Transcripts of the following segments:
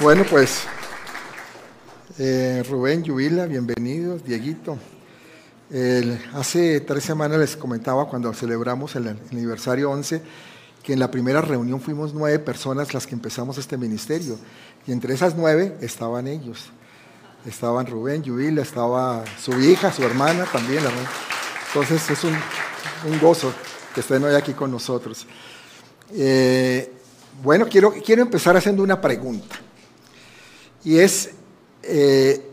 Bueno, pues eh, Rubén, Yubila, bienvenidos, Dieguito. hace tres semanas les comentaba cuando celebramos el, aniversario 11 que en la primera reunión fuimos nueve personas las que empezamos este ministerio y entre esas nueve estaban ellos. Estaban Rubén, Yubila, estaba su hija, su hermana también. Entonces es un, gozo que estén hoy aquí con nosotros. Eh, bueno, quiero, quiero empezar haciendo una pregunta. Y es, eh,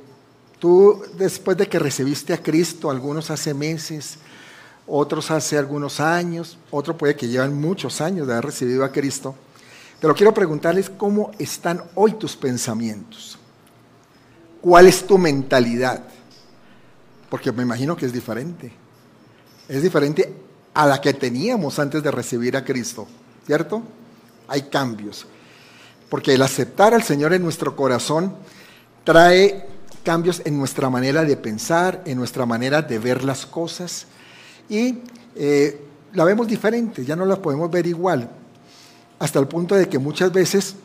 tú después de que recibiste a Cristo, algunos hace meses, otros hace algunos años, otros puede que llevan muchos años de haber recibido a Cristo, pero quiero preguntarles cómo están hoy tus pensamientos. ¿Cuál es tu mentalidad? Porque me imagino que es diferente. Es diferente a la que teníamos antes de recibir a Cristo, ¿cierto? Hay cambios porque el aceptar al Señor en nuestro corazón trae cambios en nuestra manera de pensar, en nuestra manera de ver las cosas y eh, la vemos diferente, ya no la podemos ver igual, hasta el punto de que muchas veces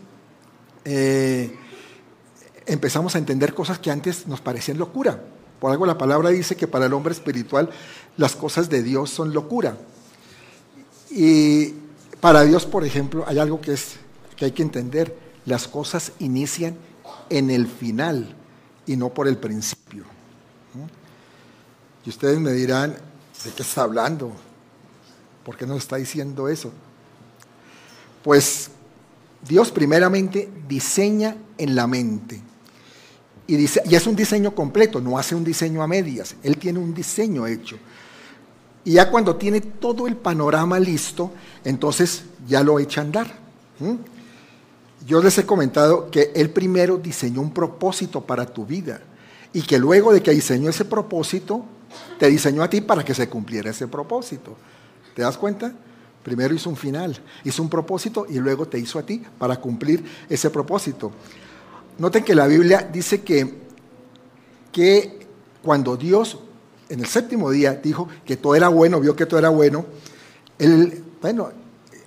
eh, empezamos a entender cosas que antes nos parecían locura. Por algo la palabra dice que para el hombre espiritual las cosas de Dios son locura. Y para Dios, por ejemplo, hay algo que es que hay que entender, las cosas inician en el final y no por el principio. Y ustedes me dirán, ¿de qué está hablando? ¿Por qué nos está diciendo eso? Pues Dios primeramente diseña en la mente. Y, dice, y es un diseño completo, no hace un diseño a medias. Él tiene un diseño hecho. Y ya cuando tiene todo el panorama listo, entonces ya lo echa a andar. Yo les he comentado que Él primero diseñó un propósito para tu vida y que luego de que diseñó ese propósito, te diseñó a ti para que se cumpliera ese propósito. ¿Te das cuenta? Primero hizo un final, hizo un propósito y luego te hizo a ti para cumplir ese propósito. Noten que la Biblia dice que, que cuando Dios en el séptimo día dijo que todo era bueno, vio que todo era bueno, Él, bueno,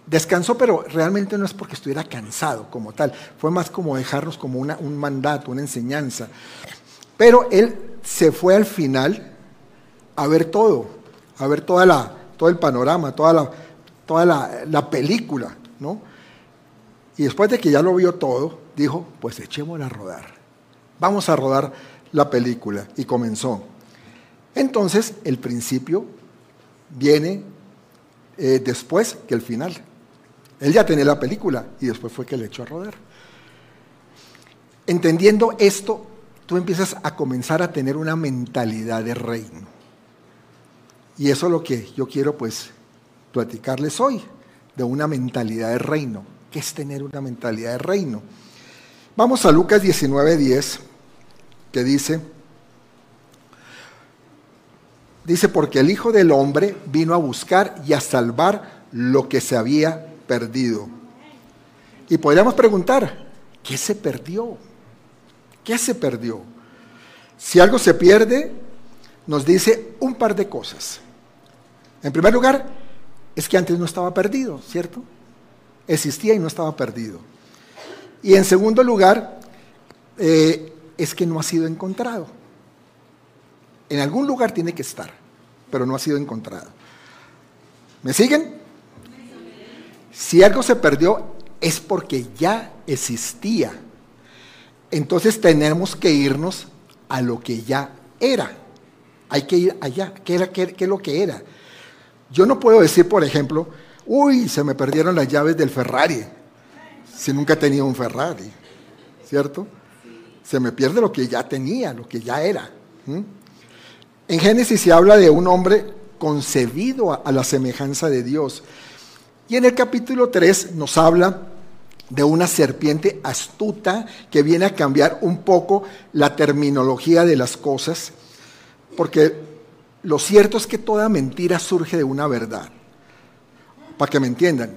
Descansó, pero realmente no es porque estuviera cansado como tal, fue más como dejarnos como un mandato, una enseñanza. Pero él se fue al final a ver todo, a ver toda la, todo el panorama, toda la, toda la, la película, ¿no? Y después de que ya lo vio todo, dijo, pues echémosla a rodar. Vamos a rodar la película. Y comenzó. Entonces, el principio viene eh, después que el final. Él ya tenía la película y después fue que le echó a rodar. Entendiendo esto, tú empiezas a comenzar a tener una mentalidad de reino. Y eso es lo que yo quiero pues platicarles hoy, de una mentalidad de reino. ¿Qué es tener una mentalidad de reino? Vamos a Lucas 19:10, que dice, dice, porque el Hijo del Hombre vino a buscar y a salvar lo que se había perdido. Y podríamos preguntar, ¿qué se perdió? ¿Qué se perdió? Si algo se pierde, nos dice un par de cosas. En primer lugar, es que antes no estaba perdido, ¿cierto? Existía y no estaba perdido. Y en segundo lugar, eh, es que no ha sido encontrado. En algún lugar tiene que estar, pero no ha sido encontrado. ¿Me siguen? Si algo se perdió es porque ya existía. Entonces tenemos que irnos a lo que ya era. Hay que ir allá. ¿Qué, era, qué, es lo que era? Yo no puedo decir, por ejemplo, uy, se me perdieron las llaves del Ferrari, si nunca he tenido un Ferrari, ¿cierto? Se me pierde lo que ya tenía, lo que ya era. En Génesis se habla de un hombre concebido a la semejanza de Dios. Y en el capítulo 3 nos habla de una serpiente astuta que viene a cambiar un poco la terminología de las cosas, porque lo cierto es que toda mentira surge de una verdad. Para que me entiendan,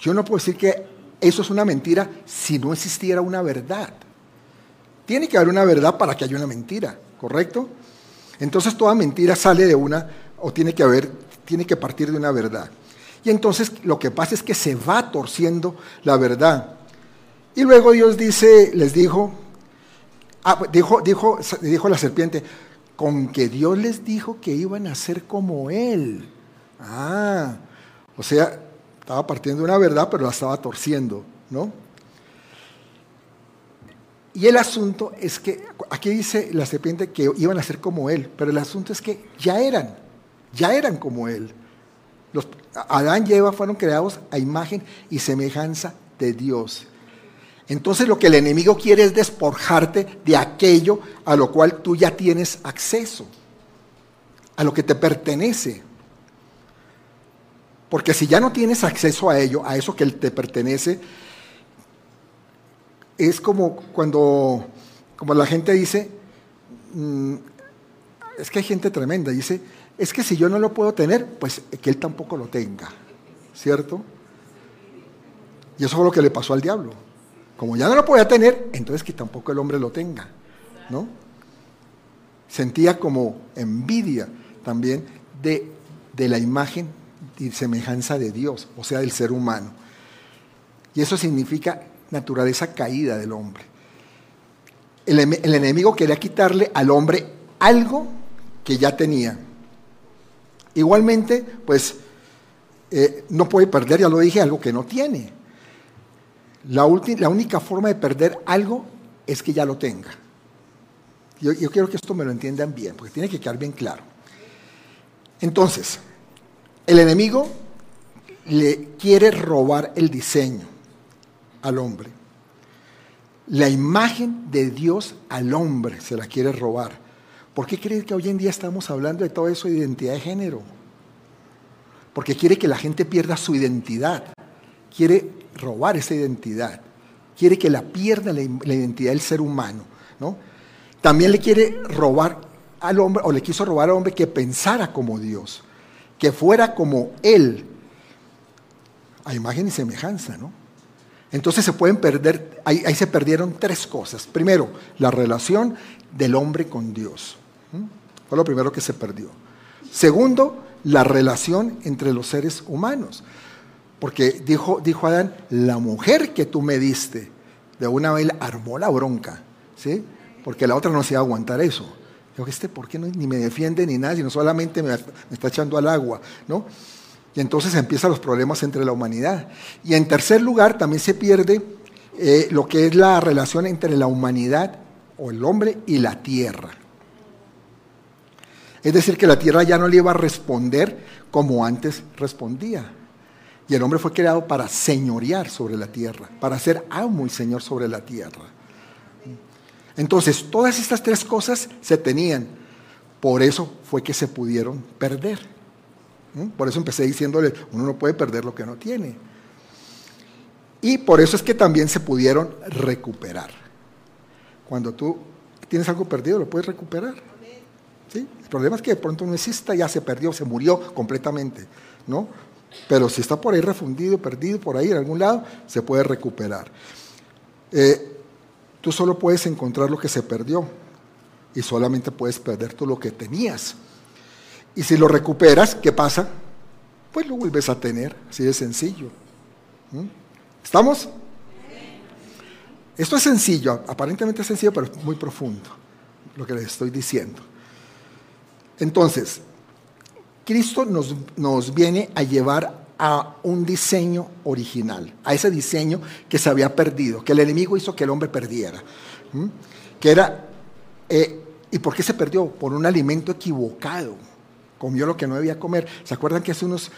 yo no puedo decir que eso es una mentira si no existiera una verdad. Tiene que haber una verdad para que haya una mentira, ¿correcto? Entonces toda mentira sale de una, o tiene que haber, tiene que partir de una verdad. Y entonces lo que pasa es que se va torciendo la verdad. Y luego Dios dice, les dijo, ah, dijo, dijo, dijo la serpiente, con que Dios les dijo que iban a ser como Él. Ah, o sea, estaba partiendo una verdad, pero la estaba torciendo, ¿no? Y el asunto es que, aquí dice la serpiente que iban a ser como Él, pero el asunto es que ya eran, ya eran como Él. Adán y Eva fueron creados a imagen y semejanza de Dios. Entonces lo que el enemigo quiere es despojarte de aquello a lo cual tú ya tienes acceso, a lo que te pertenece. Porque si ya no tienes acceso a ello, a eso que te pertenece, es como cuando como la gente dice, mm, es que hay gente tremenda, dice, es que si yo no lo puedo tener, pues que él tampoco lo tenga, ¿cierto? Y eso fue lo que le pasó al diablo. Como ya no lo podía tener, entonces que tampoco el hombre lo tenga, ¿no? Sentía como envidia también de, de la imagen y semejanza de Dios, o sea, del ser humano. Y eso significa naturaleza caída del hombre. El, el, enemigo quería quitarle al hombre algo que ya tenía. Igualmente, pues eh, no puede perder, ya lo dije, algo que no tiene. La, la, única forma de perder algo es que ya lo tenga. Yo, yo quiero que esto me lo entiendan bien, porque tiene que quedar bien claro. Entonces, el enemigo le quiere robar el diseño al hombre. La imagen de Dios al hombre se la quiere robar. ¿Por qué cree que hoy en día estamos hablando de todo eso de identidad de género? Porque quiere que la gente pierda su identidad. Quiere robar esa identidad. Quiere que la pierda la, identidad del ser humano. ¿no? También le quiere robar al hombre, o le quiso robar al hombre que pensara como Dios, que fuera como Él, a imagen y semejanza, ¿no? Entonces se pueden perder, ahí, se perdieron tres cosas. Primero, la relación del hombre con Dios. Fue lo primero que se perdió. Segundo, la relación entre los seres humanos. Porque dijo, dijo Adán, la mujer que tú me diste, de una vez armó la bronca, ¿sí? Porque la otra no se iba a aguantar eso. Yo, este, ¿por qué no, ni me defiende ni nada, sino solamente me, me está echando al agua, ¿no? Y entonces empiezan los problemas entre la humanidad. Y en tercer lugar, también se pierde eh, lo que es la relación entre la humanidad o el hombre y la tierra. Es decir, que la tierra ya no le iba a responder como antes respondía. Y el hombre fue creado para señorear sobre la tierra, para ser amo y señor sobre la tierra. Entonces, todas estas tres cosas se tenían. Por eso fue que se pudieron perder. Por eso empecé diciéndole, uno no puede perder lo que no tiene. Y por eso es que también se pudieron recuperar. Cuando tú tienes algo perdido, lo puedes recuperar. El problema es que de pronto no exista, ya se perdió, se murió completamente, ¿no? Pero si está por ahí refundido, perdido, por ahí en algún lado, se puede recuperar. Eh, tú solo puedes encontrar lo que se perdió y solamente puedes perder tú lo que tenías. Y si lo recuperas, ¿qué pasa? Pues lo vuelves a tener, así de sencillo. ¿Estamos? Esto es sencillo, aparentemente es sencillo, pero es muy profundo lo que les estoy diciendo. Entonces, Cristo nos, nos, viene a llevar a un diseño original, a ese diseño que se había perdido, que el enemigo hizo que el hombre perdiera. Que era, eh, ¿y por qué se perdió? Por un alimento equivocado. Comió lo que no debía comer. ¿Se acuerdan que hace unos,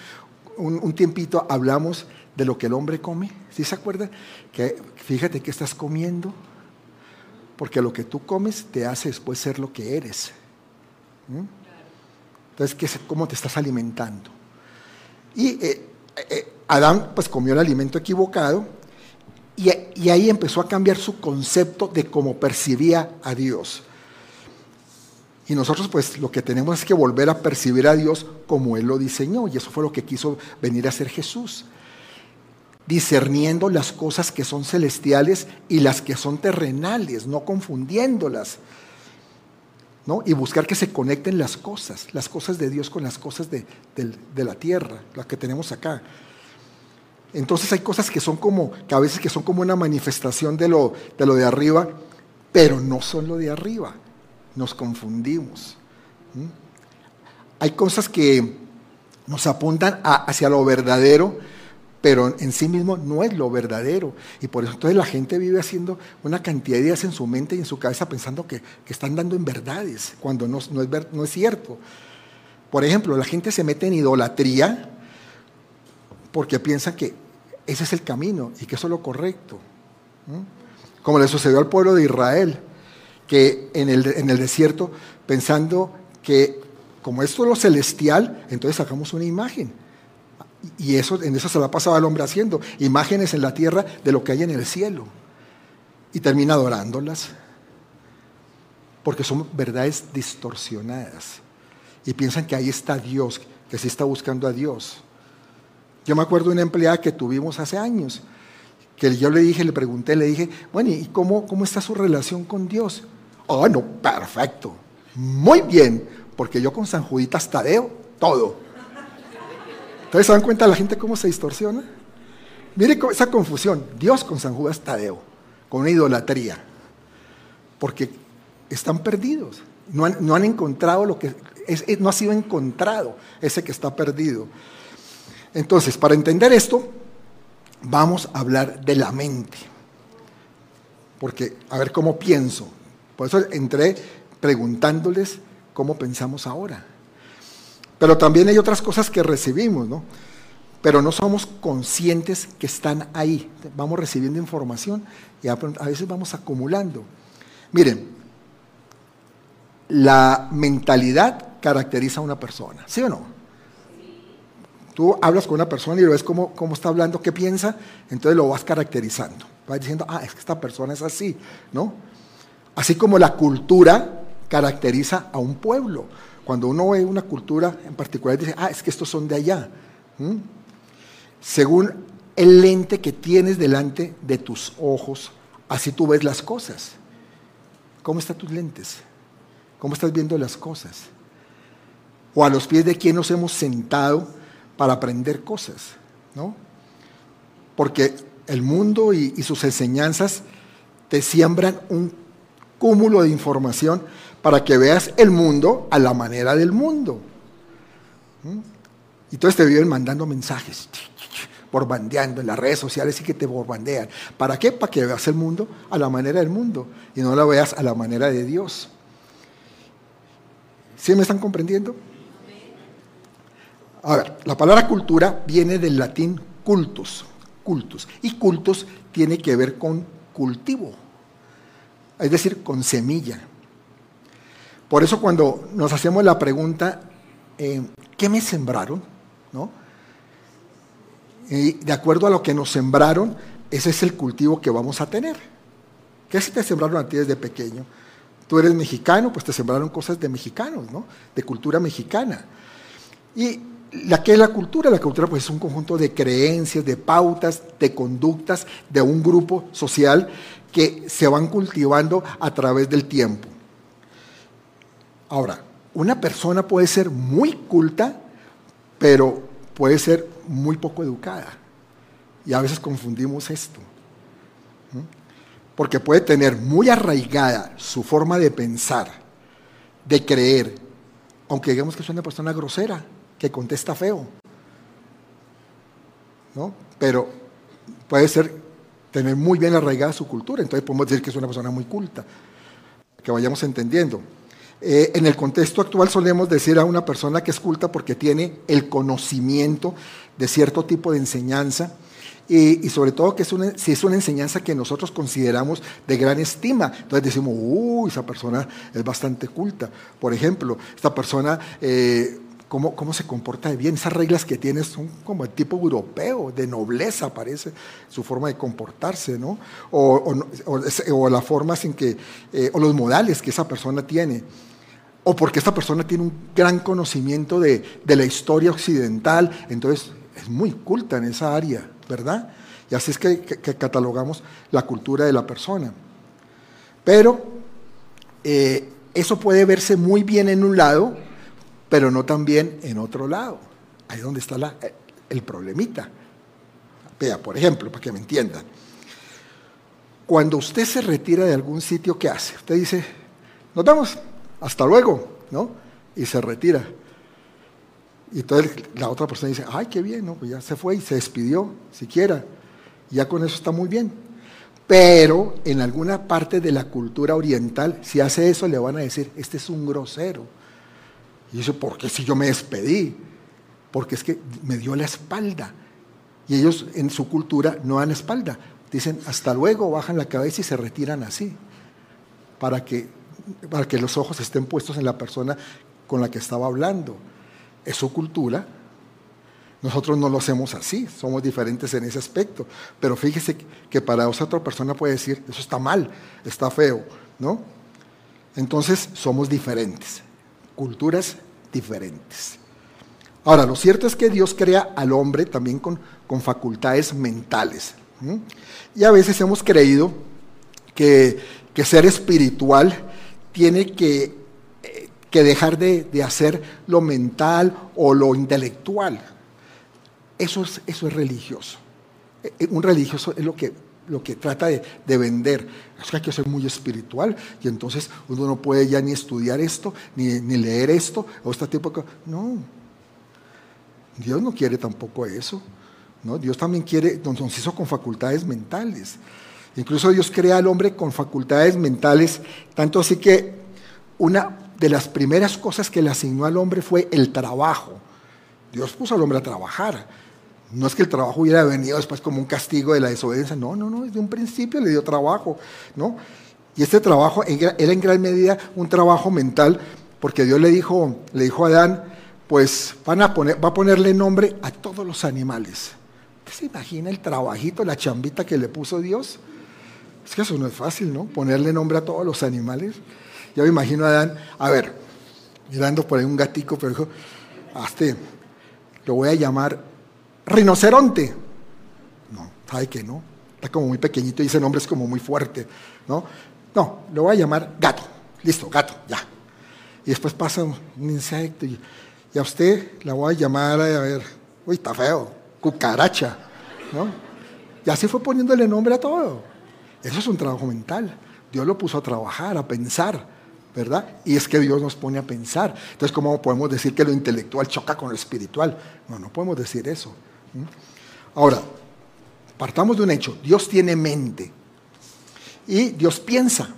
un, tiempito hablamos de lo que el hombre come? ¿Sí se acuerdan? Que fíjate que estás comiendo, porque lo que tú comes te hace después ser lo que eres. Entonces, ¿cómo te estás alimentando? Y eh, eh, Adán pues comió el alimento equivocado y, y, ahí empezó a cambiar su concepto de cómo percibía a Dios. Y nosotros pues lo que tenemos es que volver a percibir a Dios como Él lo diseñó y eso fue lo que quiso venir a hacer Jesús discerniendo las cosas que son celestiales y las que son terrenales, no confundiéndolas. Y buscar que se conecten las cosas, las cosas de Dios con las cosas de, de la tierra, las que tenemos acá. Entonces hay cosas que son como, que a veces que son como una manifestación de lo de, lo de arriba, pero no son lo de arriba. Nos confundimos. Hay cosas que nos apuntan hacia lo verdadero, pero en sí mismo no es lo verdadero. Y por eso entonces la gente vive haciendo una cantidad de ideas en su mente y en su cabeza pensando que, están dando en verdades, cuando no, no, es, no es cierto. Por ejemplo, la gente se mete en idolatría porque piensa que ese es el camino y que eso es lo correcto. Como le sucedió al pueblo de Israel, que en el, en el desierto, pensando que como esto es lo celestial, entonces sacamos una imagen y eso, en eso se la pasaba al hombre haciendo, imágenes en la tierra de lo que hay en el cielo. Y termina adorándolas. Porque son verdades distorsionadas. Y piensan que ahí está Dios, que se está buscando a Dios. Yo me acuerdo de una empleada que tuvimos hace años, que yo le dije, le pregunté, le dije, bueno, ¿y cómo, cómo está su relación con Dios? Oh, no, perfecto. Muy bien, porque yo con San Juditas Tadeo, todo. Entonces, ¿se dan cuenta la gente cómo se distorsiona? Mire esa confusión. Dios con San Judas Tadeo, con una idolatría. Porque están perdidos. No han, encontrado lo que. no ha sido encontrado ese que está perdido. Entonces, para entender esto, vamos a hablar de la mente. Porque, a ver cómo pienso. Por eso entré preguntándoles cómo pensamos ahora. Pero también hay otras cosas que recibimos, ¿no? Pero no somos conscientes que están ahí. Vamos recibiendo información y a veces vamos acumulando. Miren, la mentalidad caracteriza a una persona, ¿sí o no? Tú hablas con una persona y ves cómo, cómo está hablando, qué piensa, entonces lo vas caracterizando. Vas diciendo, ah, es que esta persona es así, ¿no? Así como la cultura caracteriza a un pueblo. Cuando uno ve una cultura en particular, dice, ah, es que estos son de allá. Según el lente que tienes delante de tus ojos, así tú ves las cosas. ¿Cómo están tus lentes? ¿Cómo estás viendo las cosas? O a los pies de quién nos hemos sentado para aprender cosas, ¿no? Porque el mundo y, y sus enseñanzas te siembran un cúmulo de información para que veas el mundo a la manera del mundo. ¿Mm? Y entonces te viven mandando mensajes, borbandeando en las redes sociales y que te borbandean. ¿Para qué? Para que veas el mundo a la manera del mundo y no lo veas a la manera de Dios. ¿Sí me están comprendiendo? A ver, la palabra cultura viene del latín cultus, cultus, y cultus tiene que ver con cultivo, es decir, con semilla. Por eso cuando nos hacemos la pregunta, eh, ¿qué me sembraron? ¿No? Y de acuerdo a lo que nos sembraron, ese es el cultivo que vamos a tener. ¿Qué si te sembraron a ti desde pequeño? Tú eres mexicano, pues te sembraron cosas de mexicanos, ¿no? De cultura mexicana. Y la que es la cultura, la cultura pues es un conjunto de creencias, de pautas, de conductas de un grupo social que se van cultivando a través del tiempo. Ahora, una persona puede ser muy culta, pero puede ser muy poco educada. Y a veces confundimos esto. Porque puede tener muy arraigada su forma de pensar, de creer, aunque digamos que es una persona grosera, que contesta feo. ¿no? Pero puede ser tener muy bien arraigada su cultura, entonces podemos decir que es una persona muy culta, que vayamos entendiendo. Eh, en el contexto actual solemos decir a una persona que es culta porque tiene el conocimiento de cierto tipo de enseñanza y, sobre todo que es una, si es una enseñanza que nosotros consideramos de gran estima. Entonces decimos, uy, esa persona es bastante culta. Por ejemplo, esta persona... Eh, Cómo, cómo, se comporta de bien. Esas reglas que tiene son como el tipo europeo, de nobleza parece su forma de comportarse, ¿no? O, o, la forma sin que, eh, o los modales que esa persona tiene o porque esta persona tiene un gran conocimiento de, la historia occidental, entonces es muy culta en esa área, ¿verdad? Y así es que, catalogamos la cultura de la persona. Pero eh, eso puede verse muy bien en un lado, pero no tan bien en otro lado. Ahí es donde está el problemita. Vea, por ejemplo, para que me entiendan. Cuando usted se retira de algún sitio, ¿qué hace? Usted dice, nos vemos, hasta luego, ¿no? Y se retira. Y entonces la otra persona dice, ay, qué bien, ¿no? Pues ya se fue y se despidió, siquiera. Ya con eso está muy bien. Pero en alguna parte de la cultura oriental, si hace eso, le van a decir, este es un grosero. Y dice, ¿por qué si yo me despedí? Porque es que me dio la espalda. Y ellos en su cultura no dan espalda. Dicen, hasta luego, bajan la cabeza y se retiran así. Para que, para que los ojos estén puestos en la persona con la que estaba hablando. Es su cultura. Nosotros no lo hacemos así, somos diferentes en ese aspecto. Pero fíjese que para otra persona puede decir, eso está mal, está feo, ¿no? Entonces somos diferentes, culturas diferentes. Ahora, lo cierto es que Dios crea al hombre también con, con facultades mentales. Y a veces hemos creído que, ser espiritual tiene que, eh, que dejar de, hacer lo mental o lo intelectual. Eso es, eso es religioso. Eh, eh, un religioso es lo que, lo que trata de, vender. Es que hay que ser muy espiritual y entonces uno no puede ya ni estudiar esto, ni, ni leer esto, o este tipo de. No, Dios no quiere tampoco eso. ¿no? Dios también quiere, nos hizo con facultades mentales. Incluso Dios crea al hombre con facultades mentales, tanto así que una de las primeras cosas que le asignó al hombre fue el trabajo. Dios puso al hombre a trabajar. No es que el trabajo hubiera venido después como un castigo de la desobediencia. No, no, no, desde un principio le dio trabajo, ¿no? Y este trabajo era en gran medida un trabajo mental, porque Dios le dijo, le dijo a Adán, pues van a poner, va a ponerle nombre a todos los animales. ¿Usted se imagina el trabajito, la chambita que le puso Dios? Es que eso no es fácil, ¿no? Ponerle nombre a todos los animales. Ya me imagino a Adán, a ver, mirando por ahí un gatico, pero dijo, este, lo voy a llamar rinoceronte. No, sabe que no. Está como muy pequeñito y ese nombre es como muy fuerte, ¿no? No, lo voy a llamar gato. Listo, gato, ya. Y después pasa un insecto y y a usted la voy a llamar, a ver, uy, está feo, cucaracha, ¿no? Y así fue poniéndole nombre a todo. Eso es un trabajo mental. Dios lo puso a trabajar, a pensar, ¿verdad? Y es que Dios nos pone a pensar. Entonces, ¿cómo podemos decir que lo intelectual choca con lo espiritual? No, no podemos decir eso. Ahora, partamos de un hecho. Dios tiene mente y Dios piensa.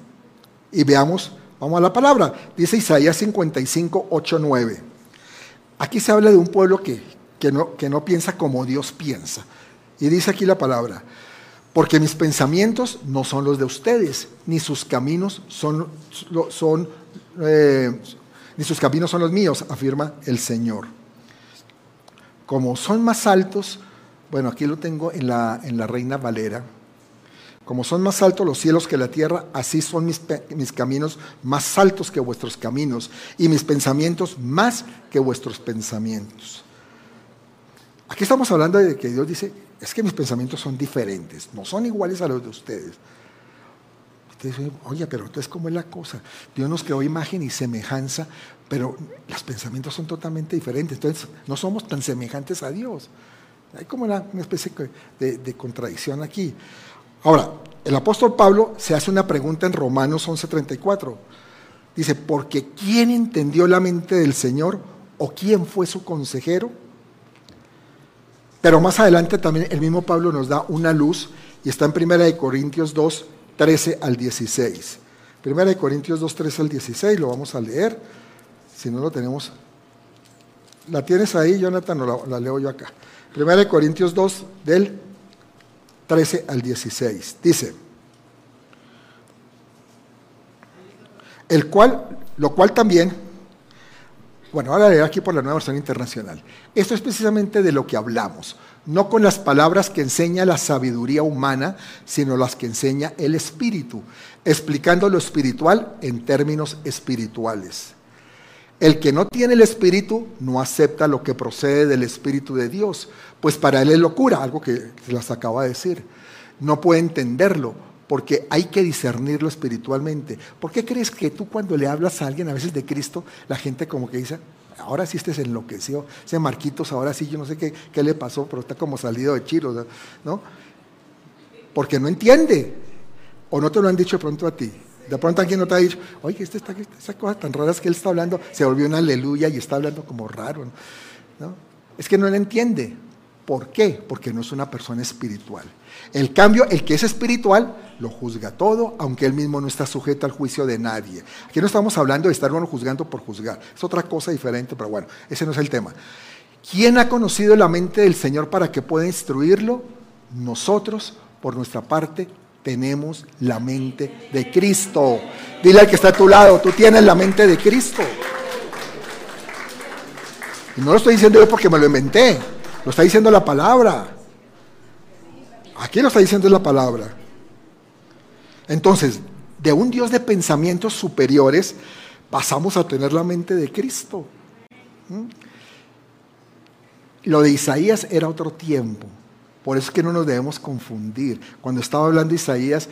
Y veamos, vamos a la palabra. Dice Isaías 55, 8, 9. Aquí se habla de un pueblo que, no, que no piensa como Dios piensa. Y dice aquí la palabra, porque mis pensamientos no son los de ustedes, ni sus caminos son, eh, ni sus caminos son los míos, afirma el Señor. Como son más altos, bueno, aquí lo tengo en la, en la Reina Valera, como son más altos los cielos que la tierra, así son mis, mis, caminos más altos que vuestros caminos y mis pensamientos más que vuestros pensamientos. Aquí estamos hablando de que Dios dice, es que mis pensamientos son diferentes, no son iguales a los de ustedes. Ustedes dicen, oye, pero entonces ¿cómo es la cosa? Dios nos creó imagen y semejanza, pero los pensamientos son totalmente diferentes. Entonces no somos tan semejantes a Dios. Hay como una, especie de, de contradicción aquí. Ahora, el apóstol Pablo se hace una pregunta en Romanos 11:34. Dice, porque ¿quién entendió la mente del Señor o quién fue su consejero? Pero más adelante también el mismo Pablo nos da una luz y está en 1 Corintios 2, 13 al 16. 1 Corintios 2, 13 al 16, lo vamos a leer. Si no lo tenemos, ¿la tienes ahí, Jonathan? No la, la leo yo acá. 1 Corintios 2, del 13 al 16. Dice, el cual, lo cual también, bueno, ahora leer aquí por la nueva versión internacional. Esto es precisamente de lo que hablamos, no con las palabras que enseña la sabiduría humana, sino las que enseña el Espíritu, explicando lo espiritual en términos espirituales. El que no tiene el Espíritu no acepta lo que procede del Espíritu de Dios, pues para él es locura, algo que se las acaba de decir. No puede entenderlo, porque hay que discernirlo espiritualmente. ¿Por qué crees que tú cuando le hablas a alguien a veces de Cristo, la gente como que dice, ahora sí este se enloqueció, ese Marquitos, ahora sí, yo no sé qué, qué le pasó, pero está como salido de chiro, ¿no? Porque no entiende, o no te lo han dicho de pronto a ti. De pronto alguien no te ha dicho, oye, esta, esta, esta cosa tan rara es que él está hablando, se volvió una aleluya y está hablando como raro. ¿no? Es que no le entiende. ¿Por qué? Porque no es una persona espiritual. El cambio, el que es espiritual, lo juzga todo, aunque él mismo no está sujeto al juicio de nadie. Aquí no estamos hablando de estar uno juzgando por juzgar. Es otra cosa diferente, pero bueno, ese no es el tema. ¿Quién ha conocido la mente del Señor para que pueda instruirlo? Nosotros, por nuestra parte, tenemos la mente de Cristo. Dile al que está a tu lado, tú tienes la mente de Cristo. Y no lo estoy diciendo yo porque me lo inventé, lo está diciendo la palabra. Aquí lo está diciendo la palabra. Entonces, de un Dios de pensamientos superiores, pasamos a tener la mente de Cristo. ¿Mm? Lo de Isaías era otro tiempo. Por eso es que no nos debemos confundir. Cuando estaba hablando Isaías,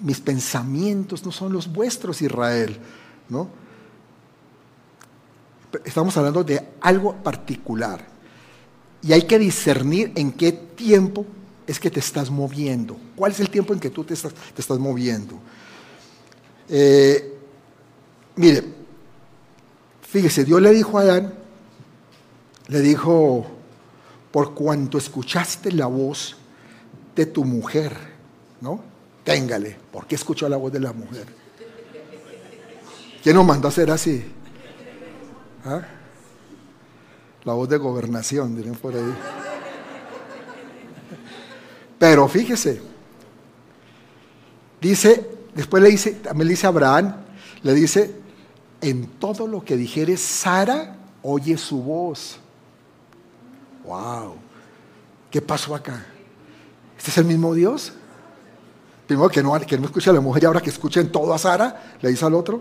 mis pensamientos no son los vuestros, Israel. ¿no? Estamos hablando de algo particular. Y hay que discernir en qué tiempo es que te estás moviendo. ¿Cuál es el tiempo en que tú te estás, te estás moviendo? Eh, mire, fíjese, Dios le dijo a Adán, le dijo, por cuanto escuchaste la voz de tu mujer, ¿no? Téngale, ¿por qué escuchó la voz de la mujer? ¿Quién nos mandó a hacer así? ¿Ah? La voz de gobernación, dirían por ahí. Pero fíjese, dice, después le dice, también le dice a Abraham, le dice, en todo lo que dijere Sara, oye su voz. Wow. ¿Qué pasó acá? ¿Este es el mismo Dios? Primero que no, que no escucha a la mujer y ahora que escuchen todo a Sara, le dice al otro.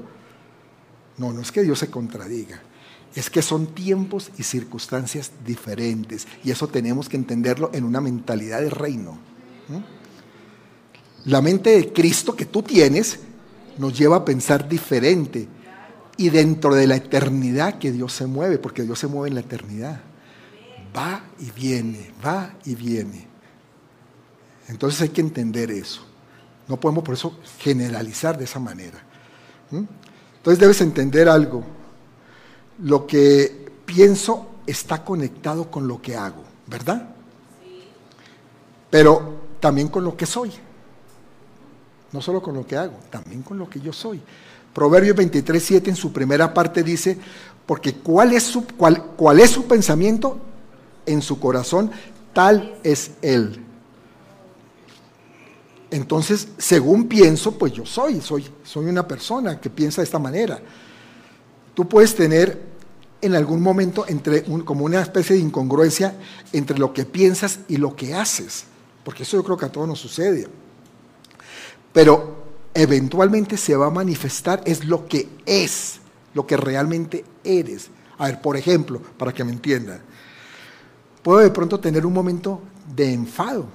No, no es que Dios se contradiga. Es que son tiempos y circunstancias diferentes. Y eso tenemos que entenderlo en una mentalidad de reino. La mente de Cristo que tú tienes nos lleva a pensar diferente. Y dentro de la eternidad que Dios se mueve, porque Dios se mueve en la eternidad va y viene, va y viene. Entonces hay que entender eso. No podemos por eso generalizar de esa manera. Entonces debes entender algo. Lo que pienso está conectado con lo que hago, ¿verdad? Pero también con lo que soy. No solo con lo que hago, también con lo que yo soy. Proverbios 23, 7 en su primera parte dice, porque ¿cuál es su, cuál, cuál es su pensamiento? en su corazón, tal es Él. Entonces, según pienso, pues yo soy, soy, soy una persona que piensa de esta manera. Tú puedes tener en algún momento entre como una especie de incongruencia entre lo que piensas y lo que haces, porque eso yo creo que a todos nos sucede. Pero eventualmente se va a manifestar es lo que es, lo que realmente eres. A ver, por ejemplo, para que me entiendan, Puedo de pronto tener un momento de enfado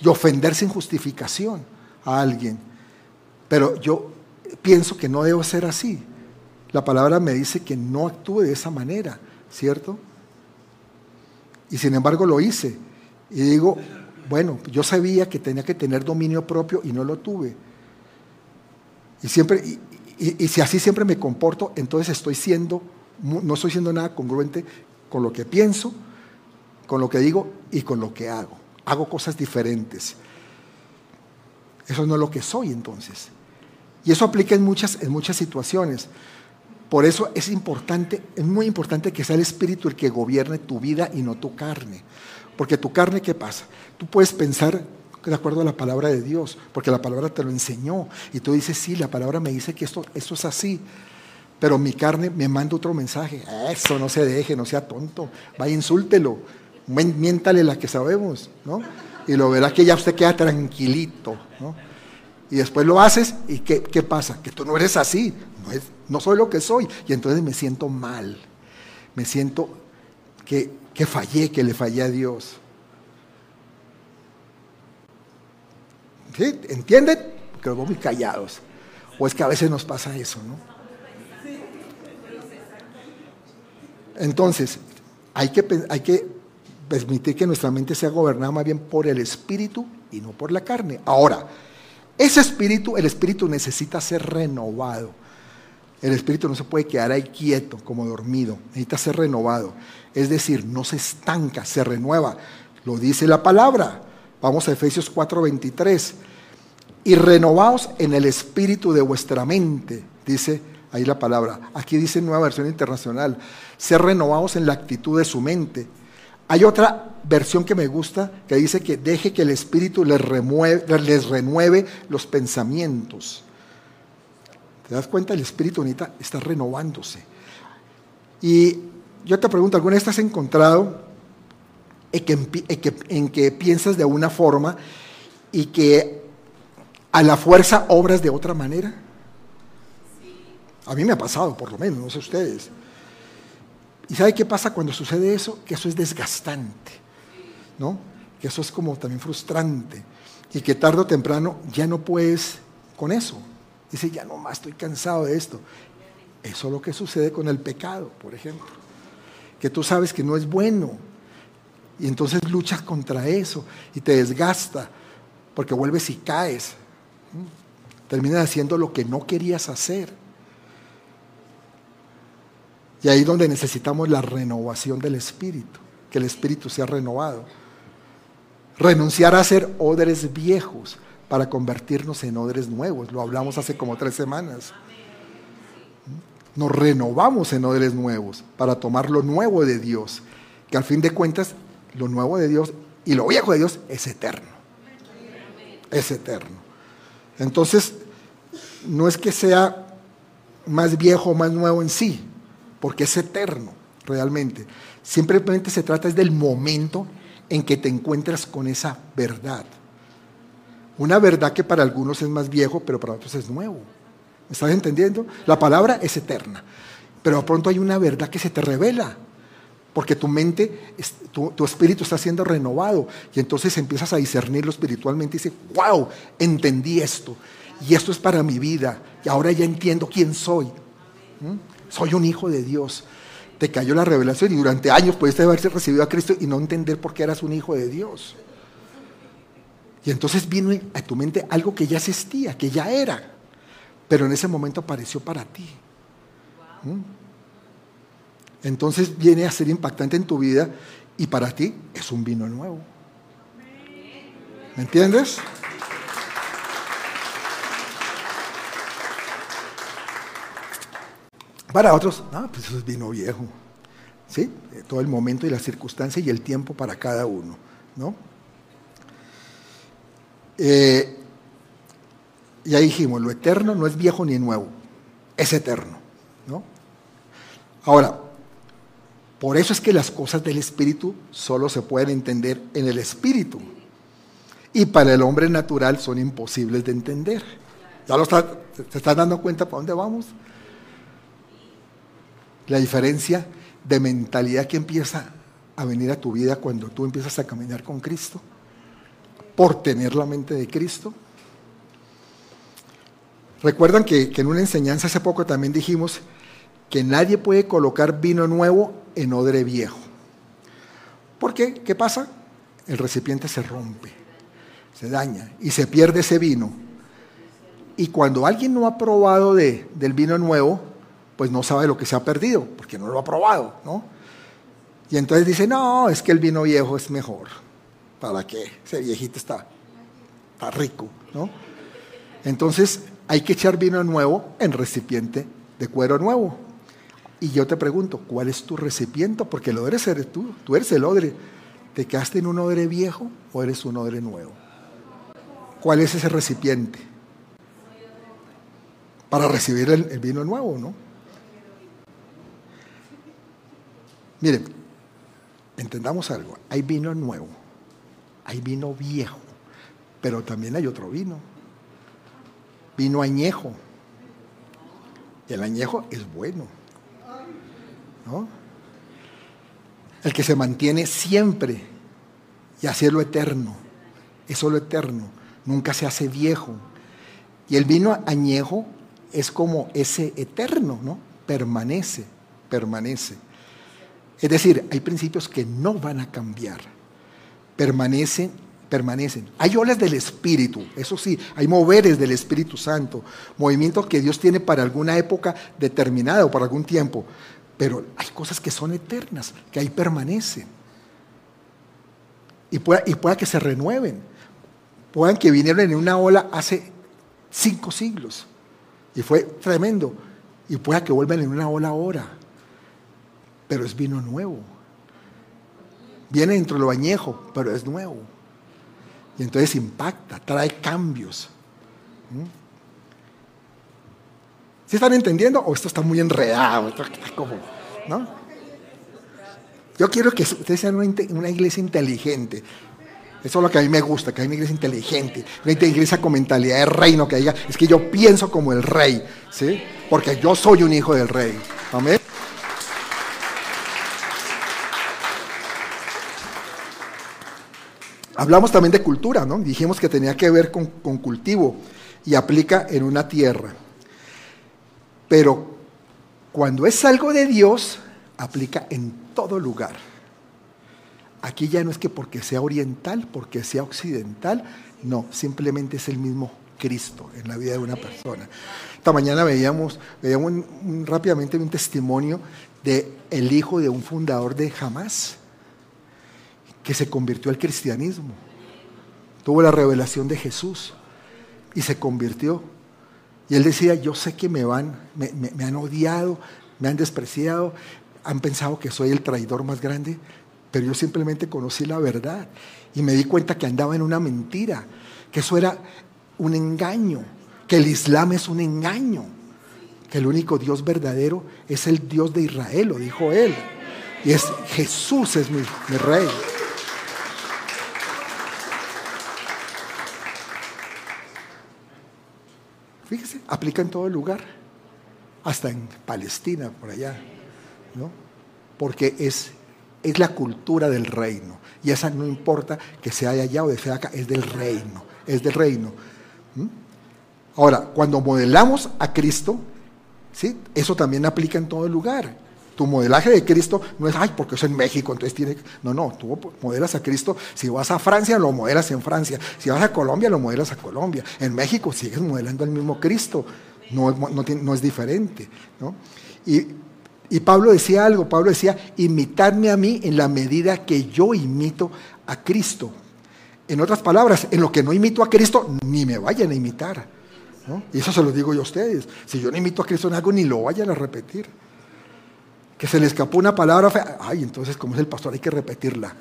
y ofender sin justificación a alguien. Pero yo pienso que no debo ser así. La palabra me dice que no actúe de esa manera, ¿cierto? Y sin embargo lo hice. Y digo, bueno, yo sabía que tenía que tener dominio propio y no lo tuve. Y siempre, y, si así siempre me comporto, entonces estoy siendo, no estoy siendo nada congruente con lo que pienso, con lo que digo y con lo que hago. Hago cosas diferentes. Eso no es lo que soy entonces. Y eso aplica en muchas, en muchas situaciones. Por eso es importante, es muy importante que sea el Espíritu el que gobierne tu vida y no tu carne. Porque tu carne, ¿qué pasa? Tú puedes pensar de acuerdo a la palabra de Dios, porque la palabra te lo enseñó. Y tú dices, sí, la palabra me dice que esto, es así. Pero mi carne me manda otro mensaje. Eso no se deje, no sea tonto. Vaya, insúltelo miéntale la que sabemos, ¿no? Y lo verás que ya usted queda tranquilito, ¿no? Y después lo haces y ¿qué, pasa? Que tú no eres así, no, es, no soy lo que soy. Y entonces me siento mal, me siento que, que fallé, que le fallé a Dios. ¿Sí? ¿Entienden? Que muy callados. O es que a veces nos pasa eso, ¿no? Entonces, hay que, hay que permitir que nuestra mente sea gobernada más bien por el espíritu y no por la carne. Ahora, ese espíritu, el espíritu necesita ser renovado. El espíritu no se puede quedar ahí quieto, como dormido. Necesita ser renovado. Es decir, no se estanca, se renueva. Lo dice la palabra. Vamos a Efesios 4:23. Y renovaos en el espíritu de vuestra mente, dice ahí la palabra. Aquí dice nueva versión internacional. Ser renovados en la actitud de su mente. Hay otra versión que me gusta que dice que deje que el espíritu les, les renueve los pensamientos. ¿Te das cuenta? El espíritu ahorita está renovándose. Y yo te pregunto, ¿alguna vez te has encontrado en que, en que piensas de una forma y que a la fuerza obras de otra manera? A mí me ha pasado, por lo menos, no sé ustedes. ¿Y sabe qué pasa cuando sucede eso? Que eso es desgastante, ¿no? Que eso es como también frustrante y que tarde o temprano ya no puedes con eso. Dice, ya no más estoy cansado de esto. Eso es lo que sucede con el pecado, por ejemplo. Que tú sabes que no es bueno. Y entonces luchas contra eso y te desgasta porque vuelves y caes. Terminas haciendo lo que no querías hacer. Y ahí es donde necesitamos la renovación del espíritu, que el espíritu sea renovado. Renunciar a ser odres viejos para convertirnos en odres nuevos. Lo hablamos hace como tres semanas. Nos renovamos en odres nuevos para tomar lo nuevo de Dios, que al fin de cuentas lo nuevo de Dios y lo viejo de Dios es eterno. Es eterno. Entonces, no es que sea más viejo o más nuevo en sí, porque es eterno realmente. Simplemente se trata del momento en que te encuentras con esa verdad. Una verdad que para algunos es más viejo, pero para otros es nuevo. ¿Me estás entendiendo? La palabra es eterna, pero de pronto hay una verdad que se te revela, porque tu mente, tu, tu, espíritu está siendo renovado y entonces empiezas a discernirlo espiritualmente y dices, wow, entendí esto y esto es para mi vida y ahora ya entiendo quién soy. Soy un hijo de Dios. Te cayó la revelación y durante años pudiste haberse recibido a Cristo y no entender por qué eras un hijo de Dios. Y entonces vino a tu mente algo que ya existía, que ya era, pero en ese momento apareció para ti. ¿Mm? Entonces viene a ser impactante en tu vida y para ti es un vino nuevo. ¿Me entiendes? Para otros, no, pues eso es vino viejo. ¿Sí? Todo el momento y la circunstancia y el tiempo para cada uno. ¿no? Eh, ya dijimos, lo eterno no es viejo ni nuevo, es eterno. ¿no? Ahora, por eso es que las cosas del Espíritu solo se pueden entender en el Espíritu. Y para el hombre natural son imposibles de entender. ¿Ya lo está, se están dando cuenta para dónde vamos? La diferencia de mentalidad que empieza a venir a tu vida cuando tú empiezas a caminar con Cristo por tener la mente de Cristo. Recuerdan que, en una enseñanza hace poco también dijimos que nadie puede colocar vino nuevo en odre viejo. ¿Por qué? ¿Qué pasa? El recipiente se rompe, se daña y se pierde ese vino. Y cuando alguien no ha probado de, del vino nuevo, pues no sabe lo que se ha perdido, porque no lo ha probado, ¿no? Y entonces dice, no, es que el vino viejo es mejor. ¿Para qué? Ese viejito está, está rico, ¿no? Entonces hay que echar vino nuevo en recipiente de cuero nuevo. Y yo te pregunto, ¿cuál es tu recipiente? Porque el odre eres tú, tú eres el odre. ¿Te quedaste en un odre viejo o eres un odre nuevo? ¿Cuál es ese recipiente? Para recibir el, el vino nuevo, ¿no? Miren, entendamos algo, hay vino nuevo hay vino viejo, pero también hay otro vino. Vino añejo. Y el añejo es bueno. ¿no? El que se mantiene siempre y hace lo eterno. Eso es lo eterno. Nunca se hace viejo. Y el vino añejo es como ese eterno, ¿no? Permanece, permanece. Es decir, hay principios que no van a cambiar, permanecen, permanecen. Hay olas del Espíritu, eso sí, hay moveres del Espíritu Santo, movimientos que Dios tiene para alguna época determinada o para algún tiempo, pero hay cosas que son eternas, que ahí permanecen. Y pueda, y pueda que se renueven, puedan que vinieron en una ola hace cinco siglos y fue tremendo, y pueda que vuelvan en una ola ahora pero es vino nuevo. Viene dentro de lo añejo, pero es nuevo. Y entonces impacta, trae cambios. ¿Mm? ¿Sí están entendiendo? ¿O esto está muy enredado? ¿no? Yo quiero que ustedes sean una, iglesia inteligente. Eso es lo que a mí me gusta, que hay una iglesia inteligente, una iglesia con mentalidad de reino, que diga, es que yo pienso como el rey, ¿sí? Porque yo soy un hijo del rey. Amén. Hablamos también de cultura, ¿no? Dijimos que tenía que ver con, cultivo y aplica en una tierra. Pero cuando es algo de Dios, aplica en todo lugar. Aquí ya no es que porque sea oriental, porque sea occidental, no, simplemente es el mismo Cristo en la vida de una persona. Esta mañana veíamos, veíamos rápidamente un testimonio de el hijo de un fundador de Hamas que se convirtió al cristianismo. Tuvo la revelación de Jesús y se convirtió. Y él decía, yo sé que me van, me, han odiado, me han despreciado, han pensado que soy el traidor más grande, pero yo simplemente conocí la verdad y me di cuenta que andaba en una mentira, que eso era un engaño, que el Islam es un engaño, que el único Dios verdadero es el Dios de Israel, lo dijo él. Y es Jesús es mi rey. Fíjese, aplica en todo lugar, hasta en Palestina, por allá, ¿no? Porque es, es la cultura del reino. Y esa no importa que sea allá o de sea acá, es del reino, es del reino. Ahora, cuando modelamos a Cristo, ¿sí? eso también aplica en todo lugar. Tu modelaje de Cristo no es, ay, porque es en México, entonces tiene. No, no, tú modelas a Cristo. Si vas a Francia, lo modelas en Francia. Si vas a Colombia, lo modelas a Colombia. En México sigues modelando al mismo Cristo. No, no, es diferente. Y, y Pablo decía algo: Pablo decía, imitadme a mí en la medida que yo imito a Cristo. En otras palabras, en lo que no imito a Cristo, ni me vayan a imitar. Y eso se lo digo yo a ustedes. Si yo no imito a Cristo en algo, ni lo vayan a repetir que se le escapó una palabra fea, ay, entonces como es el pastor hay que repetirla.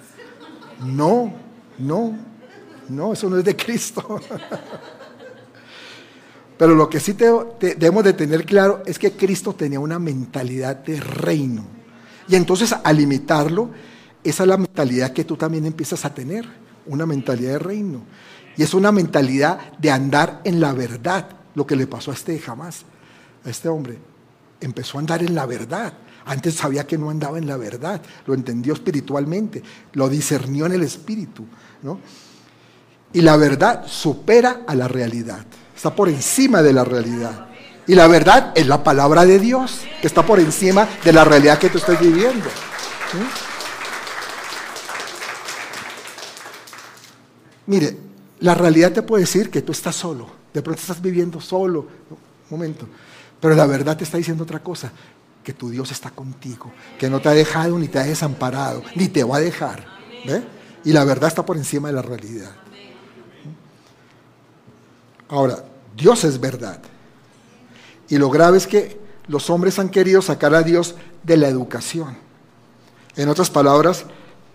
No, no, no, eso no es de Cristo. Pero lo que sí debemos de tener claro es que Cristo tenía una mentalidad de reino. Y entonces al imitarlo, esa es la mentalidad que tú también empiezas a tener, una mentalidad de reino. Y es una mentalidad de andar en la verdad, lo que le pasó a este jamás, a este hombre. Empezó a andar en la verdad. Antes sabía que no andaba en la verdad, lo entendió espiritualmente, lo discernió en el espíritu. ¿no? Y la verdad supera a la realidad, está por encima de la realidad. Y la verdad es la palabra de Dios, que está por encima de la realidad que tú estás viviendo. Mire, la realidad te puede decir que tú estás solo, de pronto estás viviendo solo, un momento, pero la verdad te está diciendo otra cosa que tu Dios está contigo, que no te ha dejado ni te ha desamparado, ni te va a dejar. Y la verdad está por encima de la realidad. Ahora, Dios es verdad. Y lo grave es que los hombres han querido sacar a Dios de la educación. En otras palabras,